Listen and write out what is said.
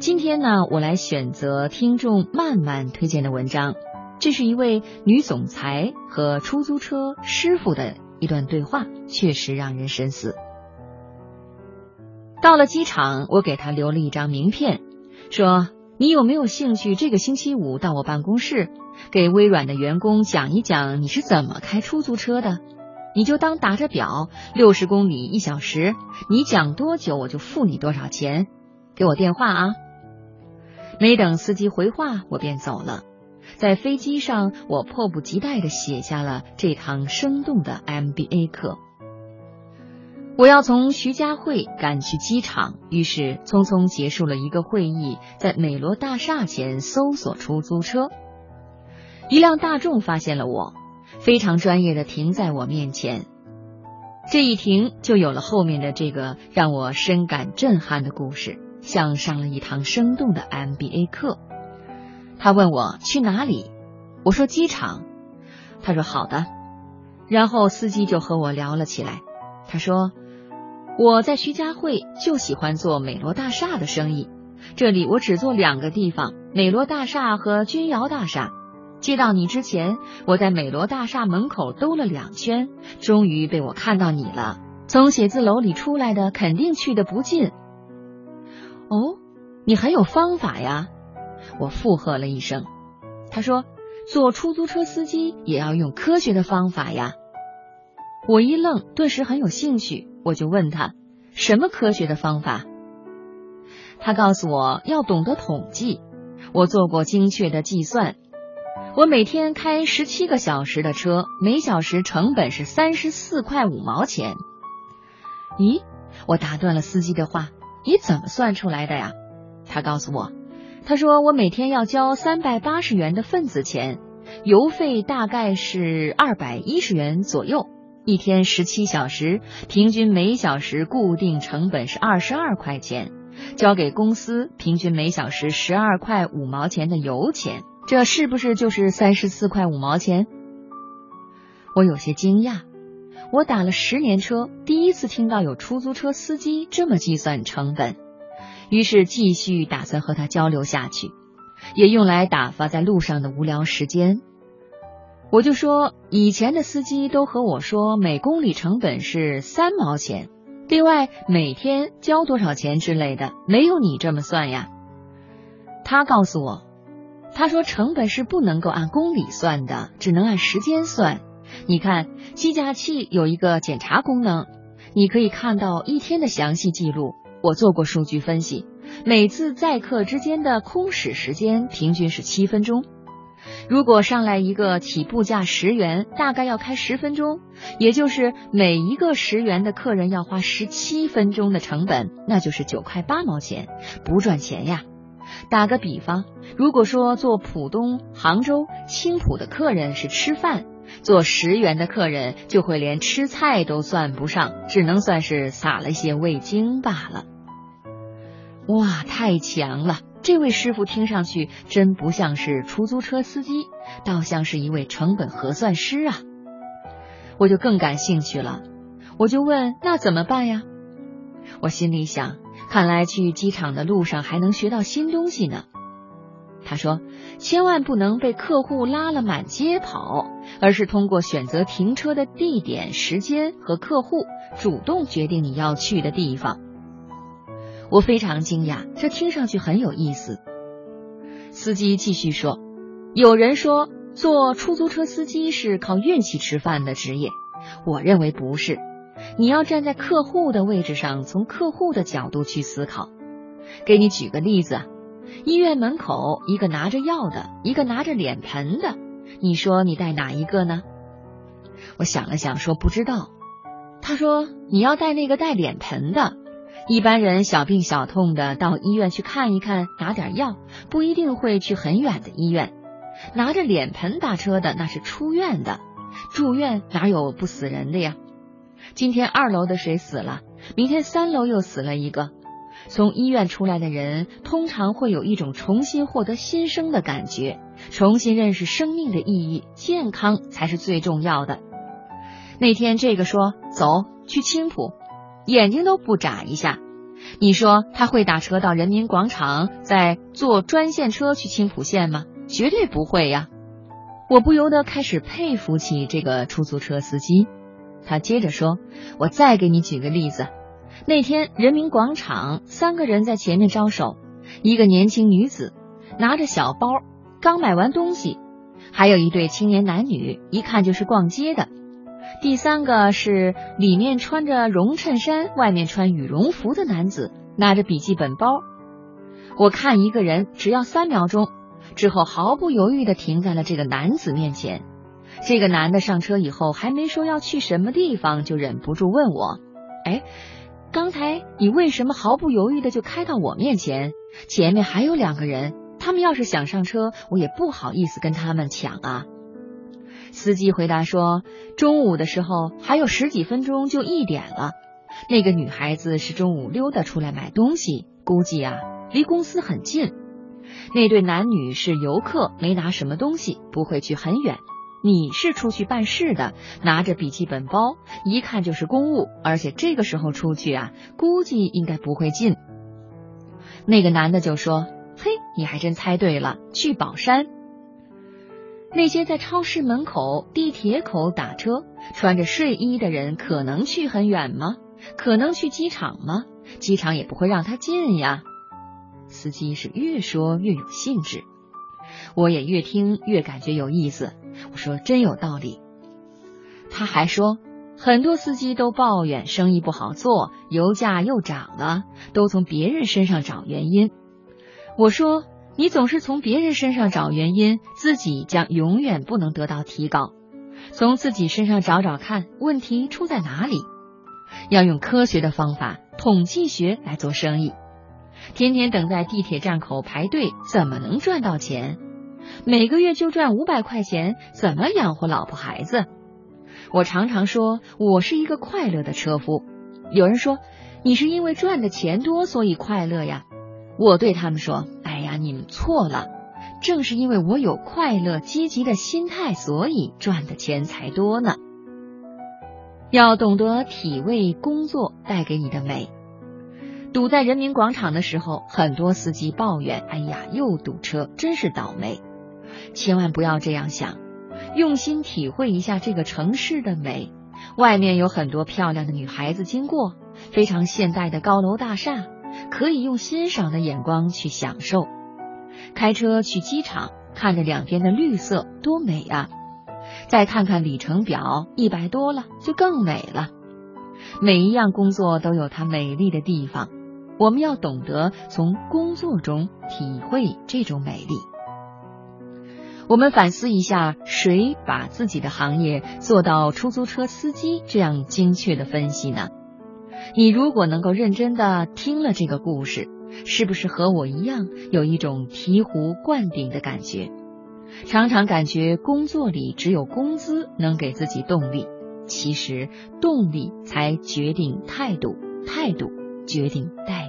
今天呢，我来选择听众曼曼推荐的文章，这是一位女总裁和出租车师傅的一段对话，确实让人深思。到了机场，我给他留了一张名片，说：“你有没有兴趣这个星期五到我办公室，给微软的员工讲一讲你是怎么开出租车的？你就当打着表，六十公里一小时，你讲多久我就付你多少钱。给我电话啊。”没等司机回话，我便走了。在飞机上，我迫不及待地写下了这堂生动的 MBA 课。我要从徐家汇赶去机场，于是匆匆结束了一个会议，在美罗大厦前搜索出租车。一辆大众发现了我，非常专业的停在我面前。这一停，就有了后面的这个让我深感震撼的故事。像上了一堂生动的 MBA 课。他问我去哪里，我说机场。他说好的，然后司机就和我聊了起来。他说我在徐家汇就喜欢做美罗大厦的生意，这里我只做两个地方：美罗大厦和君瑶大厦。接到你之前，我在美罗大厦门口兜了两圈，终于被我看到你了。从写字楼里出来的，肯定去的不近。哦，你很有方法呀！我附和了一声。他说：“做出租车司机也要用科学的方法呀。”我一愣，顿时很有兴趣，我就问他：“什么科学的方法？”他告诉我要懂得统计。我做过精确的计算。我每天开十七个小时的车，每小时成本是三十四块五毛钱。咦？我打断了司机的话。你怎么算出来的呀？他告诉我，他说我每天要交三百八十元的份子钱，油费大概是二百一十元左右，一天十七小时，平均每小时固定成本是二十二块钱，交给公司平均每小时十二块五毛钱的油钱，这是不是就是三十四块五毛钱？我有些惊讶。我打了十年车，第一次听到有出租车司机这么计算成本，于是继续打算和他交流下去，也用来打发在路上的无聊时间。我就说，以前的司机都和我说每公里成本是三毛钱，另外每天交多少钱之类的，没有你这么算呀。他告诉我，他说成本是不能够按公里算的，只能按时间算。你看，计价器有一个检查功能，你可以看到一天的详细记录。我做过数据分析，每次载客之间的空驶时间平均是七分钟。如果上来一个起步价十元，大概要开十分钟，也就是每一个十元的客人要花十七分钟的成本，那就是九块八毛钱，不赚钱呀。打个比方，如果说做浦东、杭州、青浦的客人是吃饭。做十元的客人就会连吃菜都算不上，只能算是撒了些味精罢了。哇，太强了！这位师傅听上去真不像是出租车司机，倒像是一位成本核算师啊！我就更感兴趣了，我就问：那怎么办呀？我心里想，看来去机场的路上还能学到新东西呢。他说：“千万不能被客户拉了满街跑，而是通过选择停车的地点、时间和客户，主动决定你要去的地方。”我非常惊讶，这听上去很有意思。司机继续说：“有人说做出租车司机是靠运气吃饭的职业，我认为不是。你要站在客户的位置上，从客户的角度去思考。给你举个例子啊。”医院门口，一个拿着药的，一个拿着脸盆的，你说你带哪一个呢？我想了想，说不知道。他说你要带那个带脸盆的。一般人小病小痛的到医院去看一看，拿点药，不一定会去很远的医院。拿着脸盆打车的那是出院的，住院哪有不死人的呀？今天二楼的谁死了？明天三楼又死了一个。从医院出来的人，通常会有一种重新获得新生的感觉，重新认识生命的意义，健康才是最重要的。那天这个说走去青浦，眼睛都不眨一下，你说他会打车到人民广场，再坐专线车去青浦县吗？绝对不会呀！我不由得开始佩服起这个出租车司机。他接着说：“我再给你举个例子，那天人民广场三个人在前面招手，一个年轻女子拿着小包，刚买完东西；还有一对青年男女，一看就是逛街的；第三个是里面穿着绒衬衫，外面穿羽绒服的男子，拿着笔记本包。我看一个人只要三秒钟。”之后毫不犹豫的停在了这个男子面前。这个男的上车以后，还没说要去什么地方，就忍不住问我：“哎，刚才你为什么毫不犹豫的就开到我面前？前面还有两个人，他们要是想上车，我也不好意思跟他们抢啊。”司机回答说：“中午的时候还有十几分钟就一点了，那个女孩子是中午溜达出来买东西，估计啊离公司很近。”那对男女是游客，没拿什么东西，不会去很远。你是出去办事的，拿着笔记本包，一看就是公务，而且这个时候出去啊，估计应该不会近。那个男的就说：“嘿，你还真猜对了，去宝山。”那些在超市门口、地铁口打车、穿着睡衣的人，可能去很远吗？可能去机场吗？机场也不会让他进呀。司机是越说越有兴致，我也越听越感觉有意思。我说真有道理。他还说，很多司机都抱怨生意不好做，油价又涨了，都从别人身上找原因。我说，你总是从别人身上找原因，自己将永远不能得到提高。从自己身上找找看，问题出在哪里？要用科学的方法，统计学来做生意。天天等在地铁站口排队，怎么能赚到钱？每个月就赚五百块钱，怎么养活老婆孩子？我常常说，我是一个快乐的车夫。有人说，你是因为赚的钱多，所以快乐呀。我对他们说，哎呀，你们错了。正是因为我有快乐、积极的心态，所以赚的钱才多呢。要懂得体味工作带给你的美。堵在人民广场的时候，很多司机抱怨：“哎呀，又堵车，真是倒霉。”千万不要这样想，用心体会一下这个城市的美。外面有很多漂亮的女孩子经过，非常现代的高楼大厦，可以用欣赏的眼光去享受。开车去机场，看着两边的绿色，多美啊！再看看里程表，一百多了，就更美了。每一样工作都有它美丽的地方。我们要懂得从工作中体会这种美丽。我们反思一下，谁把自己的行业做到出租车司机这样精确的分析呢？你如果能够认真的听了这个故事，是不是和我一样有一种醍醐灌顶的感觉？常常感觉工作里只有工资能给自己动力，其实动力才决定态度，态度决定待。